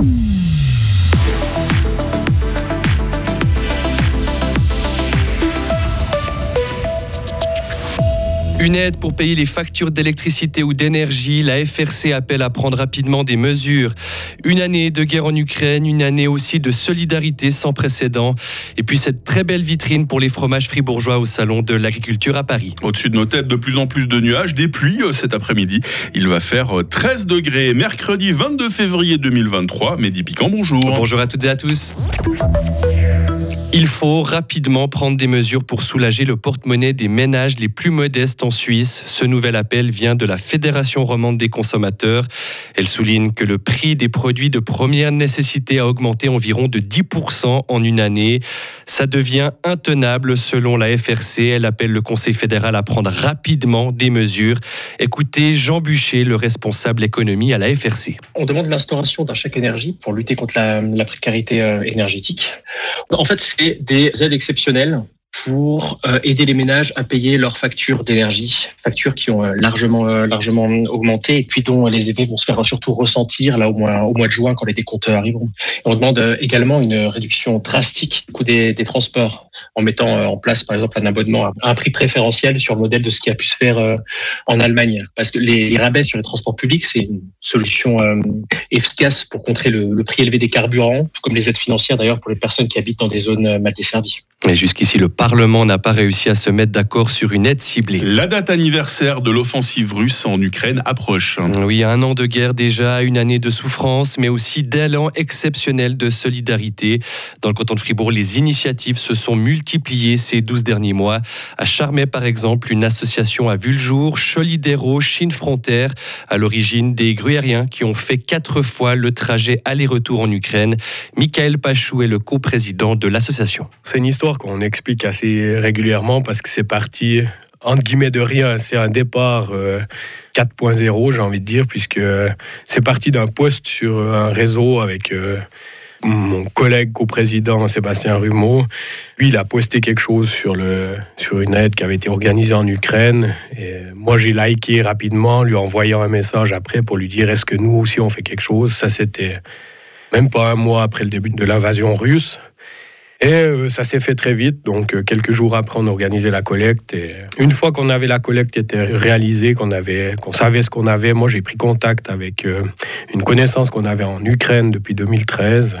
Mm-hmm. Une aide pour payer les factures d'électricité ou d'énergie. La FRC appelle à prendre rapidement des mesures. Une année de guerre en Ukraine, une année aussi de solidarité sans précédent. Et puis cette très belle vitrine pour les fromages fribourgeois au Salon de l'Agriculture à Paris. Au-dessus de nos têtes, de plus en plus de nuages, des pluies euh, cet après-midi. Il va faire 13 euh, degrés. Mercredi 22 février 2023. Mehdi Piquant, bonjour. Bonjour à toutes et à tous. Il faut rapidement prendre des mesures pour soulager le porte-monnaie des ménages les plus modestes en Suisse. Ce nouvel appel vient de la Fédération romande des consommateurs. Elle souligne que le prix des produits de première nécessité a augmenté environ de 10% en une année. Ça devient intenable selon la FRC. Elle appelle le Conseil fédéral à prendre rapidement des mesures. Écoutez Jean Bûcher, le responsable économie à la FRC. On demande l'instauration d'un chèque énergie pour lutter contre la, la précarité euh, énergétique. En fait, des aides exceptionnelles pour euh, aider les ménages à payer leurs factures d'énergie, factures qui ont euh, largement euh, largement augmenté et puis dont les effets vont se faire surtout ressentir là au mois au mois de juin quand les décomptes arriveront. on demande également une réduction drastique du coût des transports en mettant en place par exemple un abonnement à un prix préférentiel sur le modèle de ce qui a pu se faire en Allemagne parce que les, les rabais sur les transports publics c'est une solution efficace pour contrer le, le prix élevé des carburants, tout comme les aides financières d'ailleurs pour les personnes qui habitent dans des zones mal desservies. Et jusqu'ici, le Parlement n'a pas réussi à se mettre d'accord sur une aide ciblée. La date anniversaire de l'offensive russe en Ukraine approche. Oui, un an de guerre déjà, une année de souffrance, mais aussi d'élan exceptionnel de solidarité. Dans le canton de Fribourg, les initiatives se sont multipliées ces 12 derniers mois. À Charmey, par exemple, une association a vu le jour, Cholidero, Chine Frontière, à l'origine des gruériens qui ont fait quatre fois le trajet aller-retour en Ukraine. Michael Pachou est le coprésident de l'association. C'est une histoire qu'on explique assez régulièrement parce que c'est parti entre guillemets de rien. C'est un départ 4.0, euh, j'ai envie de dire, puisque c'est parti d'un poste sur un réseau avec euh, mon collègue co-président Sébastien Rumeau. Lui, il a posté quelque chose sur, le, sur une aide qui avait été organisée en Ukraine. Et moi, j'ai liké rapidement, lui envoyant un message après pour lui dire est-ce que nous aussi on fait quelque chose? Ça, c'était même pas un mois après le début de l'invasion russe. Et euh, ça s'est fait très vite. Donc, euh, quelques jours après, on organisait la collecte. Et une fois qu'on avait la collecte était réalisée, qu'on avait, qu'on savait ce qu'on avait, moi, j'ai pris contact avec euh, une connaissance qu'on avait en Ukraine depuis 2013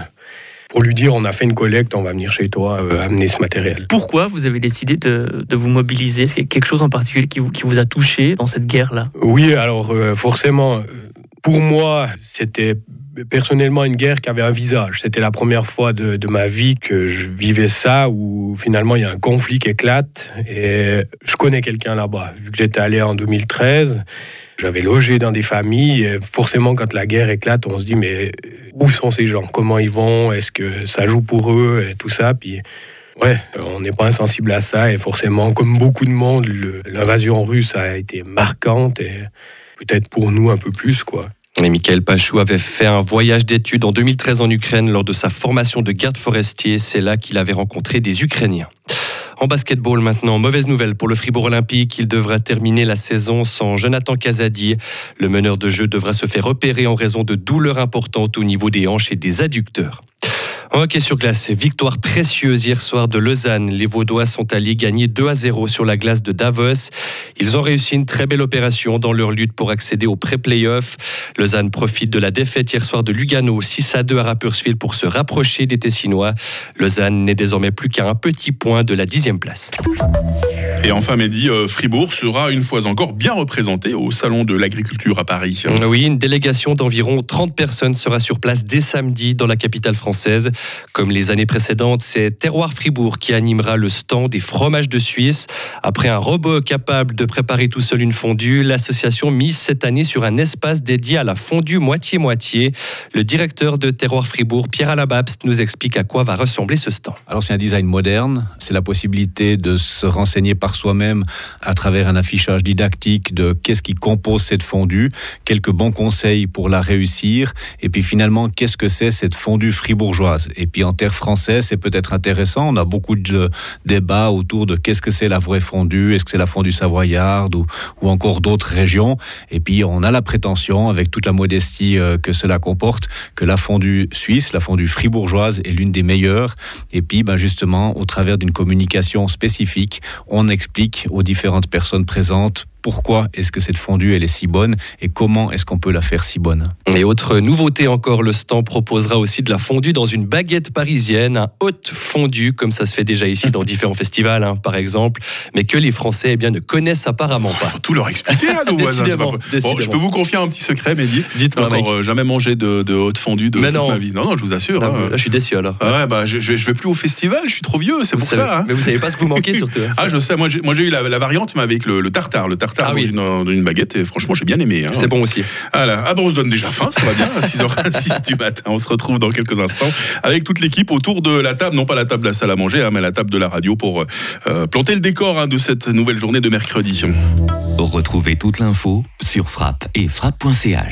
pour lui dire on a fait une collecte, on va venir chez toi amener ce matériel. Pourquoi vous avez décidé de, de vous mobiliser? C'est quelque chose en particulier qui vous, qui vous a touché dans cette guerre-là? Oui, alors forcément, pour moi, c'était personnellement une guerre qui avait un visage. C'était la première fois de, ma vie que je vivais ça, où finalement il y a un conflit qui éclate. Et je connais quelqu'un là-bas. Vu que j'étais allé en 2013, j'avais logé dans des familles. Et forcément, quand la guerre éclate, on se dit mais où sont ces gens? Comment ils vont? Est-ce que ça joue pour eux? Et tout ça. Puis Ouais, on n'est pas insensible à ça et forcément, comme beaucoup de monde, l'invasion russe a été marquante et peut-être pour nous un peu plus, quoi. Et Michael Pachou avait fait un voyage d'études en 2013 en Ukraine lors de sa formation de garde forestier. C'est là qu'il avait rencontré des Ukrainiens. En basketball maintenant, mauvaise nouvelle pour le Fribourg Olympique. Il devra terminer la saison sans Jonathan Casadi. Le meneur de jeu devra se faire repérer en raison de douleurs importantes au niveau des hanches et des adducteurs. Hockey sur glace, victoire précieuse hier soir de Lausanne. Les Vaudois sont allés gagner 2 à 0 sur la glace de Davos. Ils ont réussi une très belle opération dans leur lutte pour accéder au pré-playoff. Lausanne profite de la défaite hier soir de Lugano 6 à 2 à Rapperswil pour se rapprocher des Tessinois. Lausanne n'est désormais plus qu'à un petit point de la dixième place. Et enfin, Mehdi, euh, Fribourg sera une fois encore bien représenté au Salon de l'Agriculture à Paris. Oui, une délégation d'environ 30 personnes sera sur place dès samedi dans la capitale française. Comme les années précédentes, c'est Terroir Fribourg qui animera le stand des fromages de Suisse. Après un robot capable de préparer tout seul une fondue, l'association mise cette année sur un espace dédié à la fondue moitié-moitié. Le directeur de Terroir Fribourg, Pierre Alababst, nous explique à quoi va ressembler ce stand. Alors c'est un design moderne, c'est la possibilité de se renseigner par soi-même à travers un affichage didactique de qu'est-ce qui compose cette fondue, quelques bons conseils pour la réussir, et puis finalement, qu'est-ce que c'est cette fondue fribourgeoise? Et puis en terre française, c'est peut-être intéressant, on a beaucoup de débats autour de qu'est-ce que c'est la vraie fondue, est-ce que c'est la fondue savoyarde ou, ou encore d'autres régions. Et puis on a la prétention, avec toute la modestie euh, que cela comporte, que la fondue suisse, la fondue fribourgeoise est l'une des meilleures. Et puis ben justement, au travers d'une communication spécifique, on explique aux différentes personnes présentes pourquoi est-ce que cette fondue elle est si bonne et comment est-ce qu'on peut la faire si bonne. Et autre nouveauté encore, le stand proposera aussi de la fondue dans une baguette parisienne, un haute fondue, comme ça se fait déjà ici dans différents festivals, hein, par exemple, mais que les Français eh bien, ne connaissent apparemment pas. Faut tout leur expliquer à nos voisins. pas Décidément, Bon, décidément. je peux vous confier un petit secret, Mehdi. Dites-moi, J'ai encore euh, jamais mangé de, de haute fondue de Mais toute non. ma vie. Non, non, je vous assure. Là, hein. là, je suis déçu alors. Ah ouais, bah, je, je vais, plus au festival, je suis trop vieux, c'est pour savez- ça. hein. Mais vous savez pas ce que vous manquez surtout. hein. Ah, je sais, moi j'ai, moi, j'ai eu la, la variante, mais avec le, le tartare. Le tartare Ah dans, oui. une, dans une baguette, et franchement, j'ai bien aimé. hein. C'est bon aussi. Voilà. Ah bon, on se donne déjà faim, ça va bien, à 6h26 du matin. On se retrouve dans quelques instants avec toute l'équipe autour de la table, non pas la table de la salle à manger, hein, mais la table de la radio pour euh, planter le décor hein, de cette nouvelle journée de mercredi. Retrouvez toute l'info sur frappe et frappe.ch.